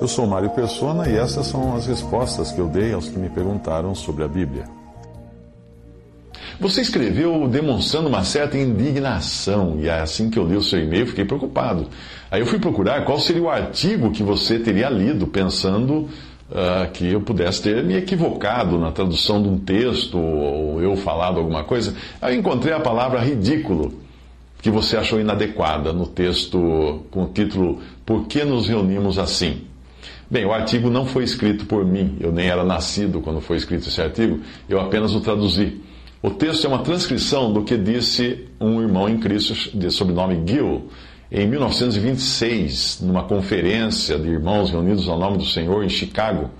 Eu sou Mário Persona e essas são as respostas que eu dei aos que me perguntaram sobre a Bíblia. Você escreveu demonstrando uma certa indignação, e é assim que eu li o seu e-mail, fiquei preocupado. Aí eu fui procurar qual seria o artigo que você teria lido, pensando uh, que eu pudesse ter me equivocado na tradução de um texto, ou eu falado alguma coisa. Aí eu encontrei a palavra ridículo, que você achou inadequada no texto com o título Por que nos reunimos assim? Bem, o artigo não foi escrito por mim, eu nem era nascido quando foi escrito esse artigo, eu apenas o traduzi. O texto é uma transcrição do que disse um irmão em Cristo de sobrenome Gill, em 1926, numa conferência de irmãos reunidos ao nome do Senhor em Chicago.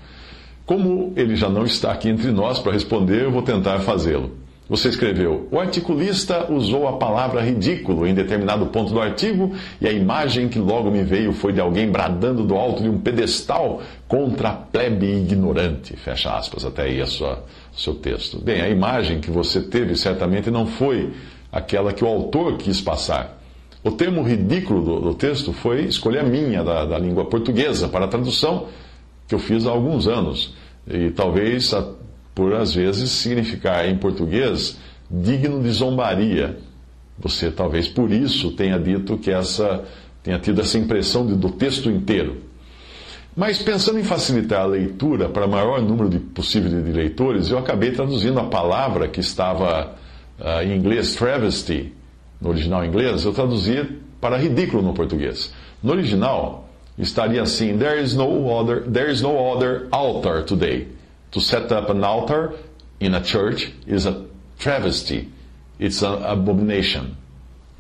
Como ele já não está aqui entre nós para responder, eu vou tentar fazê-lo. Você escreveu: O articulista usou a palavra ridículo em determinado ponto do artigo, e a imagem que logo me veio foi de alguém bradando do alto de um pedestal contra a plebe ignorante. Fecha aspas, até aí a sua, o seu texto. Bem, a imagem que você teve certamente não foi aquela que o autor quis passar. O termo ridículo do, do texto foi escolha minha da, da língua portuguesa para a tradução que eu fiz há alguns anos. E talvez por às vezes significar em português digno de zombaria. Você talvez por isso tenha dito que essa tenha tido essa impressão de, do texto inteiro. Mas pensando em facilitar a leitura para maior número de possível de leitores, eu acabei traduzindo a palavra que estava uh, em inglês travesty, no original inglês, eu traduzi para ridículo no português. No original estaria assim: There is no other, there is no other altar today. To set up an altar in a church is a travesty. It's an abomination.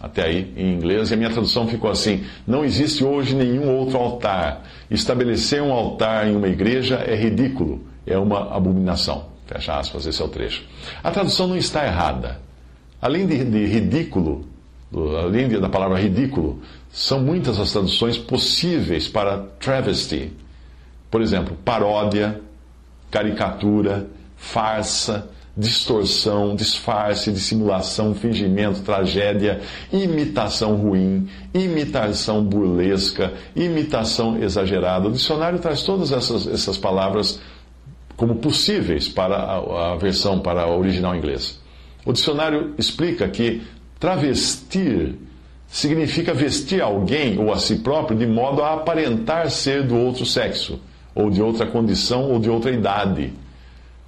Até aí, em inglês, e a minha tradução ficou assim: Não existe hoje nenhum outro altar. Estabelecer um altar em uma igreja é ridículo, é uma abominação. Fecha aspas, esse é o trecho. A tradução não está errada. Além de, de ridículo, além de, da palavra ridículo, são muitas as traduções possíveis para travesty. Por exemplo, paródia, caricatura, farsa, distorção, disfarce, dissimulação, fingimento, tragédia, imitação ruim, imitação burlesca, imitação exagerada. O dicionário traz todas essas, essas palavras como possíveis para a, a versão para a original inglês. O dicionário explica que travestir significa vestir alguém ou a si próprio de modo a aparentar ser do outro sexo ou de outra condição ou de outra idade.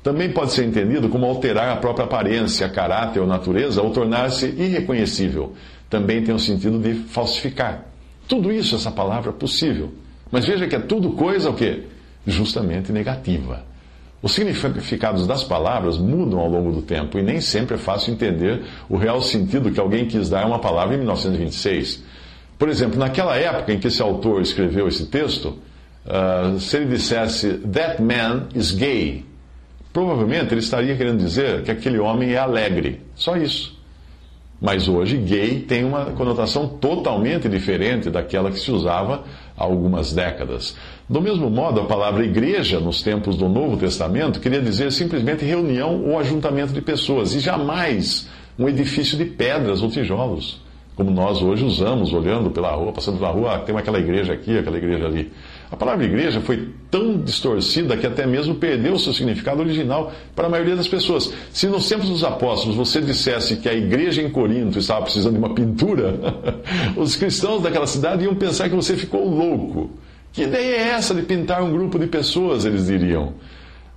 Também pode ser entendido como alterar a própria aparência, caráter ou natureza ou tornar-se irreconhecível. Também tem o sentido de falsificar. Tudo isso, essa palavra, é possível. Mas veja que é tudo coisa o quê? Justamente negativa. Os significados das palavras mudam ao longo do tempo e nem sempre é fácil entender o real sentido que alguém quis dar a uma palavra em 1926. Por exemplo, naquela época em que esse autor escreveu esse texto, Uh, se ele dissesse That man is gay, provavelmente ele estaria querendo dizer que aquele homem é alegre. Só isso. Mas hoje, gay tem uma conotação totalmente diferente daquela que se usava há algumas décadas. Do mesmo modo, a palavra igreja, nos tempos do Novo Testamento, queria dizer simplesmente reunião ou ajuntamento de pessoas, e jamais um edifício de pedras ou tijolos, como nós hoje usamos, olhando pela rua, passando pela rua, ah, tem aquela igreja aqui, aquela igreja ali. A palavra igreja foi tão distorcida que até mesmo perdeu seu significado original para a maioria das pessoas. Se nos tempos dos apóstolos você dissesse que a igreja em Corinto estava precisando de uma pintura, os cristãos daquela cidade iam pensar que você ficou louco. Que ideia é essa de pintar um grupo de pessoas, eles diriam.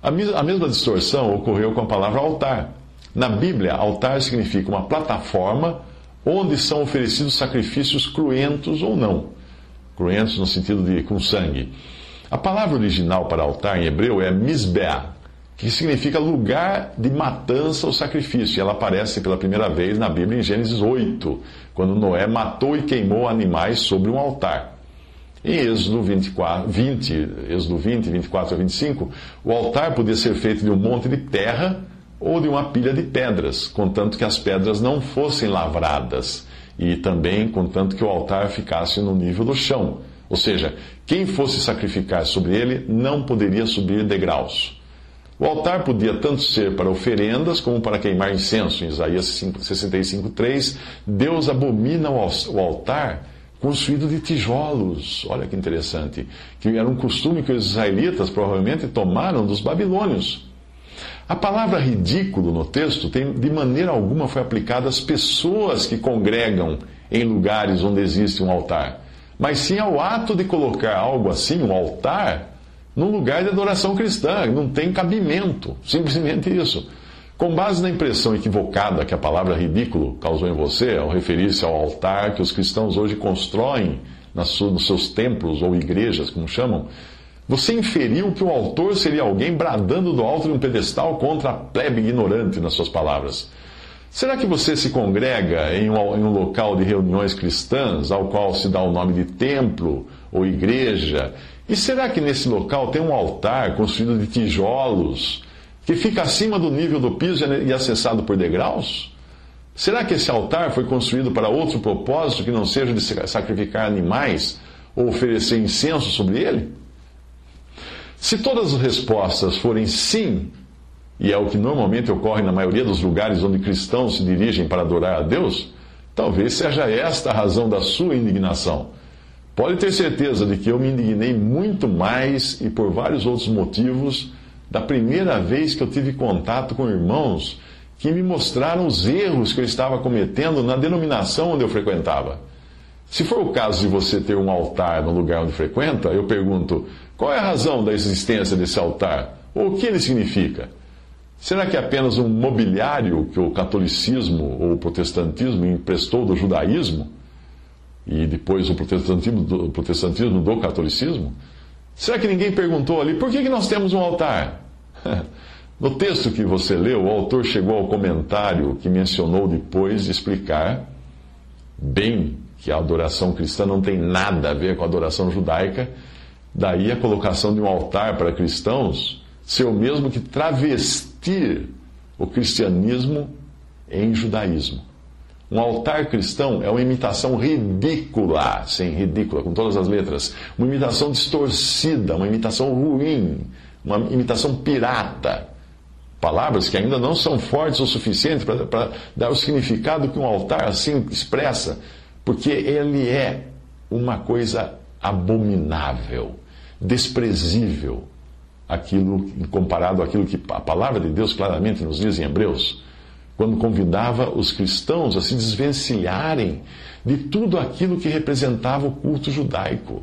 A mesma distorção ocorreu com a palavra altar. Na Bíblia, altar significa uma plataforma onde são oferecidos sacrifícios cruentos ou não cruentos no sentido de com sangue. A palavra original para altar em hebreu é misbeah, que significa lugar de matança ou sacrifício. E ela aparece pela primeira vez na Bíblia em Gênesis 8, quando Noé matou e queimou animais sobre um altar. Em Êxodo 24, 20, Êxodo 20, 24 a 25, o altar podia ser feito de um monte de terra ou de uma pilha de pedras, contanto que as pedras não fossem lavradas, e também contanto que o altar ficasse no nível do chão. Ou seja, quem fosse sacrificar sobre ele não poderia subir degraus. O altar podia tanto ser para oferendas como para queimar incenso. Em Isaías 65:3, Deus abomina o altar construído de tijolos. Olha que interessante. Que era um costume que os israelitas provavelmente tomaram dos babilônios. A palavra ridículo no texto tem, de maneira alguma foi aplicada às pessoas que congregam em lugares onde existe um altar, mas sim ao ato de colocar algo assim, um altar, num lugar de adoração cristã. Não tem cabimento. Simplesmente isso. Com base na impressão equivocada que a palavra ridículo causou em você, ao referir-se ao altar que os cristãos hoje constroem nos seus templos ou igrejas, como chamam, você inferiu que o autor seria alguém bradando do alto de um pedestal contra a plebe ignorante, nas suas palavras. Será que você se congrega em um, em um, local de reuniões cristãs, ao qual se dá o nome de templo ou igreja? E será que nesse local tem um altar construído de tijolos? que fica acima do nível do piso e acessado por degraus? Será que esse altar foi construído para outro propósito que não seja de sacrificar animais ou oferecer incenso sobre ele? Se todas as respostas forem sim, e é o que normalmente ocorre na maioria dos lugares onde cristãos se dirigem para adorar a Deus, talvez seja esta a razão da sua indignação. Pode ter certeza de que eu me indignei muito mais e por vários outros motivos da primeira vez que eu tive contato com irmãos que me mostraram os erros que eu estava cometendo na denominação onde eu frequentava. Se for o caso de você ter um altar no lugar onde frequenta, eu pergunto: qual é a razão da existência desse altar? Ou o que ele significa? Será que é apenas um mobiliário que o catolicismo ou o protestantismo emprestou do judaísmo? E depois o protestantismo do, o protestantismo do catolicismo? Será que ninguém perguntou ali por que, que nós temos um altar? No texto que você leu, o autor chegou ao comentário que mencionou depois de explicar bem que a adoração cristã não tem nada a ver com a adoração judaica, daí a colocação de um altar para cristãos ser o mesmo que travestir o cristianismo em judaísmo. Um altar cristão é uma imitação ridícula, sim, ridícula, com todas as letras. Uma imitação distorcida, uma imitação ruim, uma imitação pirata. Palavras que ainda não são fortes o suficiente para dar o significado que um altar assim expressa, porque ele é uma coisa abominável, desprezível, aquilo comparado àquilo que a palavra de Deus claramente nos diz em Hebreus quando convidava os cristãos a se desvencilharem de tudo aquilo que representava o culto judaico.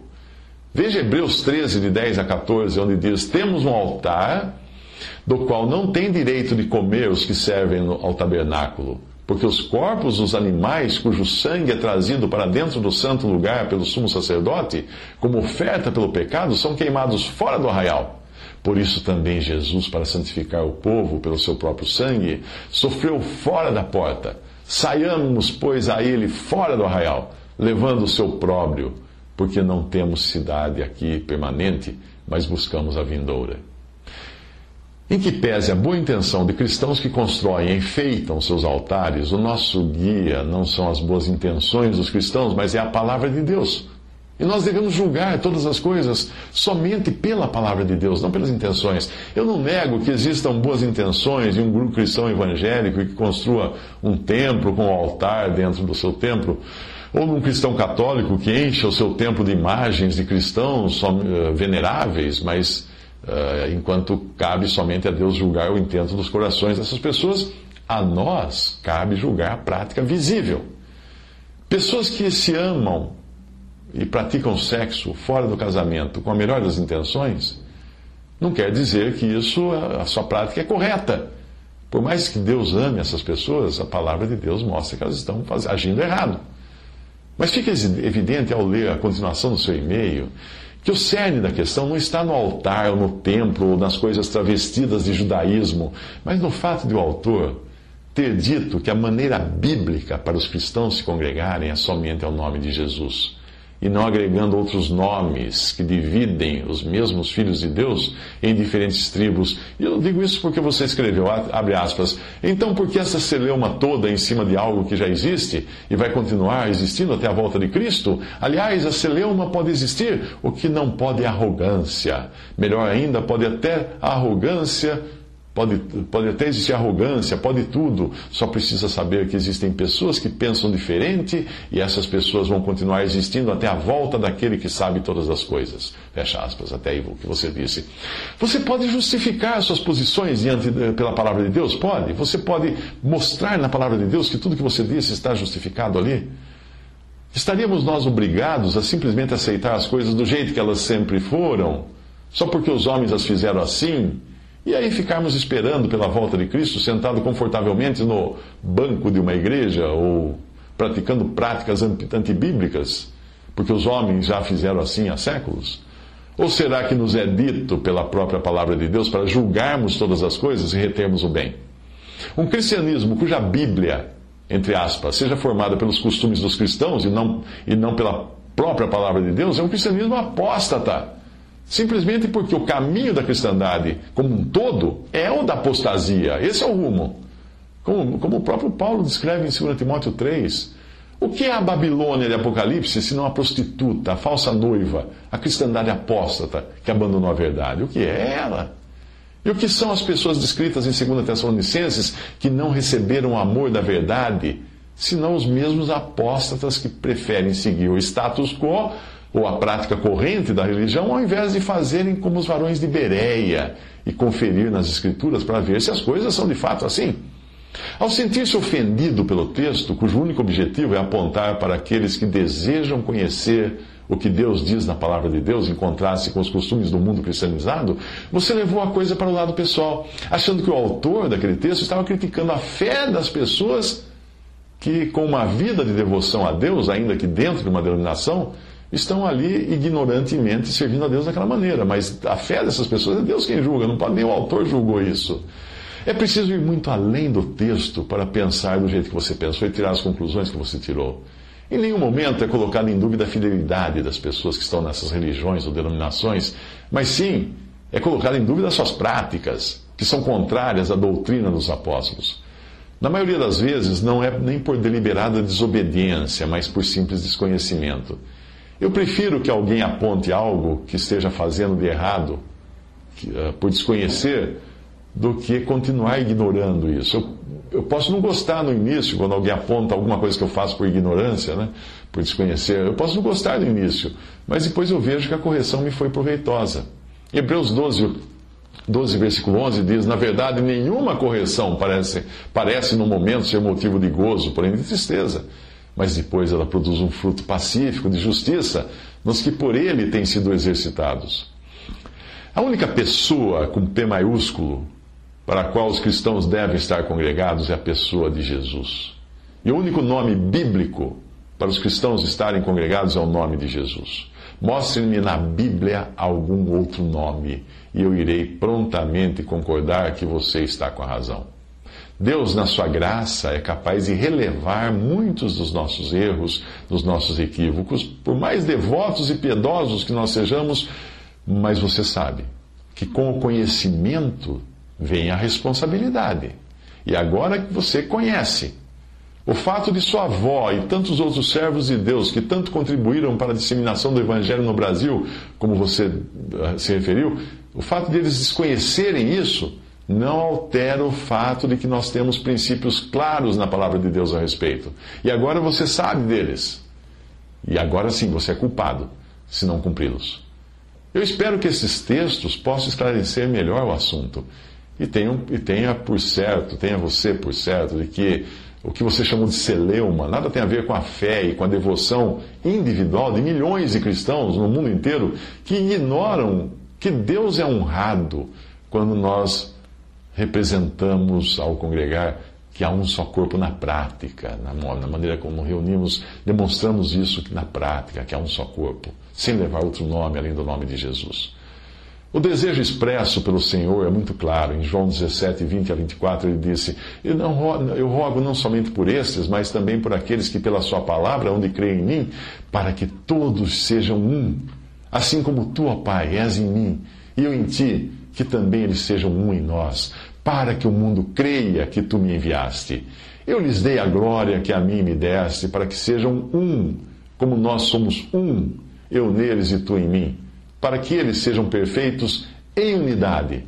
Veja Hebreus 13, de 10 a 14, onde diz: Temos um altar do qual não tem direito de comer os que servem ao tabernáculo, porque os corpos dos animais cujo sangue é trazido para dentro do santo lugar pelo sumo sacerdote, como oferta pelo pecado, são queimados fora do arraial. Por isso também Jesus, para santificar o povo pelo seu próprio sangue, sofreu fora da porta. Saiamos, pois, a ele fora do arraial, levando o seu próprio, porque não temos cidade aqui permanente, mas buscamos a vindoura. Em que pese a boa intenção de cristãos que constroem e enfeitam seus altares, o nosso guia não são as boas intenções dos cristãos, mas é a palavra de Deus e nós devemos julgar todas as coisas somente pela palavra de Deus, não pelas intenções. Eu não nego que existam boas intenções de um grupo cristão evangélico que construa um templo com um altar dentro do seu templo, ou num cristão católico que encha o seu templo de imagens de cristãos eh, veneráveis, mas uh, enquanto cabe somente a Deus julgar o intento dos corações dessas pessoas, a nós cabe julgar a prática visível. Pessoas que se amam e praticam sexo fora do casamento com a melhor das intenções, não quer dizer que isso, a sua prática é correta. Por mais que Deus ame essas pessoas, a palavra de Deus mostra que elas estão agindo errado. Mas fica evidente ao ler a continuação do seu e-mail Que o cerne da questão não está no altar, ou no templo, ou nas coisas travestidas de judaísmo, mas no fato de o autor ter dito que a maneira bíblica para os cristãos se congregarem é somente ao nome de Jesus e não agregando outros nomes que dividem os mesmos filhos de Deus em diferentes tribos. E eu digo isso porque você escreveu, abre aspas, então por que essa celeuma toda em cima de algo que já existe e vai continuar existindo até a volta de Cristo? Aliás, a celeuma pode existir, o que não pode é arrogância. Melhor ainda, pode até a arrogância Pode, pode até existir arrogância, pode tudo. Só precisa saber que existem pessoas que pensam diferente e essas pessoas vão continuar existindo até a volta daquele que sabe todas as coisas. Fecha aspas, até aí o que você disse. Você pode justificar suas posições diante pela palavra de Deus? Pode. Você pode mostrar na palavra de Deus que tudo que você disse está justificado ali? Estaríamos nós obrigados a simplesmente aceitar as coisas do jeito que elas sempre foram? Só porque os homens as fizeram assim? E aí ficarmos esperando pela volta de Cristo, sentado confortavelmente no banco de uma igreja ou praticando práticas antibíblicas, porque os homens já fizeram assim há séculos? Ou será que nos é dito pela própria palavra de Deus para julgarmos todas as coisas e retermos o bem? Um cristianismo cuja Bíblia, entre aspas, seja formada pelos costumes dos cristãos e não, e não pela própria palavra de Deus, é um cristianismo apóstata Simplesmente porque o caminho da cristandade como um todo é o da apostasia. Esse é o rumo. Como, como o próprio Paulo descreve em 2 Timóteo 3. O que é a Babilônia de Apocalipse, se não a prostituta, a falsa noiva, a cristandade apóstata que abandonou a verdade? O que é ela? E o que são as pessoas descritas em 2 Tessalonicenses que não receberam o amor da verdade, senão os mesmos apóstatas que preferem seguir o status quo ou a prática corrente da religião, ao invés de fazerem como os varões de Bereia e conferir nas Escrituras para ver se as coisas são de fato assim. Ao sentir-se ofendido pelo texto, cujo único objetivo é apontar para aqueles que desejam conhecer o que Deus diz na palavra de Deus, encontrar-se com os costumes do mundo cristianizado, você levou a coisa para o lado pessoal, achando que o autor daquele texto estava criticando a fé das pessoas que, com uma vida de devoção a Deus, ainda que dentro de uma denominação, estão ali ignorantemente servindo a Deus daquela maneira. Mas a fé dessas pessoas é Deus quem julga, não pode nem o autor julgou isso. É preciso ir muito além do texto para pensar do jeito que você pensou e tirar as conclusões que você tirou. Em nenhum momento é colocado em dúvida a fidelidade das pessoas que estão nessas religiões ou denominações, mas sim é colocado em dúvida as suas práticas, que são contrárias à doutrina dos apóstolos. Na maioria das vezes, não é nem por deliberada desobediência, mas por simples desconhecimento. Eu prefiro que alguém aponte algo que esteja fazendo de errado, que, uh, por desconhecer, do que continuar ignorando isso. Eu, eu, posso não gostar no início, quando alguém aponta alguma coisa que eu faço por ignorância, né, por desconhecer. Eu posso não gostar no início, mas depois eu vejo que a correção me foi proveitosa. Hebreus 12, 12, versículo 11 diz: Na verdade, nenhuma correção parece, parece no momento ser motivo de gozo, porém de tristeza mas depois ela produz um fruto pacífico de justiça nos que por ele têm sido exercitados. A única pessoa com P maiúsculo para a qual os cristãos devem estar congregados é a pessoa de Jesus. E o único nome bíblico para os cristãos estarem congregados é o nome de Jesus. Mostre-me na Bíblia algum outro nome, e eu irei prontamente concordar que você está com a razão. Deus, na sua graça, é capaz de relevar muitos dos nossos erros, dos nossos equívocos, por mais devotos e piedosos que nós sejamos, mas você sabe que com o conhecimento vem a responsabilidade. E agora que você conhece, o fato de sua avó e tantos outros servos de Deus que tanto contribuíram para a disseminação do Evangelho no Brasil, como você eh, se referiu, o fato de eles desconhecerem isso não altera o fato de que nós temos princípios claros na palavra de Deus a respeito. E agora você sabe deles. E agora sim você é culpado se não cumpri-los. Eu espero que esses textos possam esclarecer melhor o assunto. E tenha, e tenha por certo, tenha você por certo, de que o que você chamou de celeuma nada tem a ver com a fé e com a devoção individual de milhões de cristãos no mundo inteiro que ignoram que Deus é honrado quando nós representamos ao congregar que há um só corpo na prática, na, na maneira como reunimos, demonstramos isso na prática, que há um só corpo, sem levar outro nome além do nome de Jesus. O desejo expresso pelo Senhor é muito claro. Em João 17, 20 a 24, ele disse: eu, não, eu rogo não somente por estes, mas também por aqueles que, pela Sua palavra, onde creem em mim, para que todos sejam um, assim como tu, ó Pai, és em mim, e eu em ti, que também eles sejam um em nós, para que o mundo creia que tu me enviaste. Eu lhes dei a glória que a mim me deste, para que sejam um, como nós somos um, eu neles e tu em mim para que eles sejam perfeitos em unidade,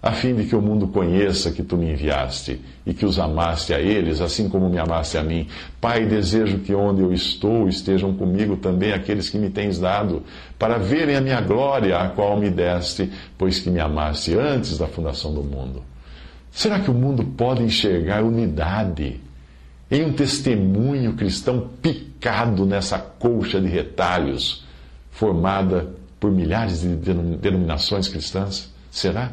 a fim de que o mundo conheça que tu me enviaste e que os amaste a eles, assim como me amaste a mim. Pai, desejo que onde eu estou estejam comigo também aqueles que me tens dado, para verem a minha glória, a qual me deste, pois que me amaste antes da fundação do mundo. Será que o mundo pode enxergar unidade em um testemunho cristão picado nessa colcha de retalhos formada por milhares de denominações cristãs? Será?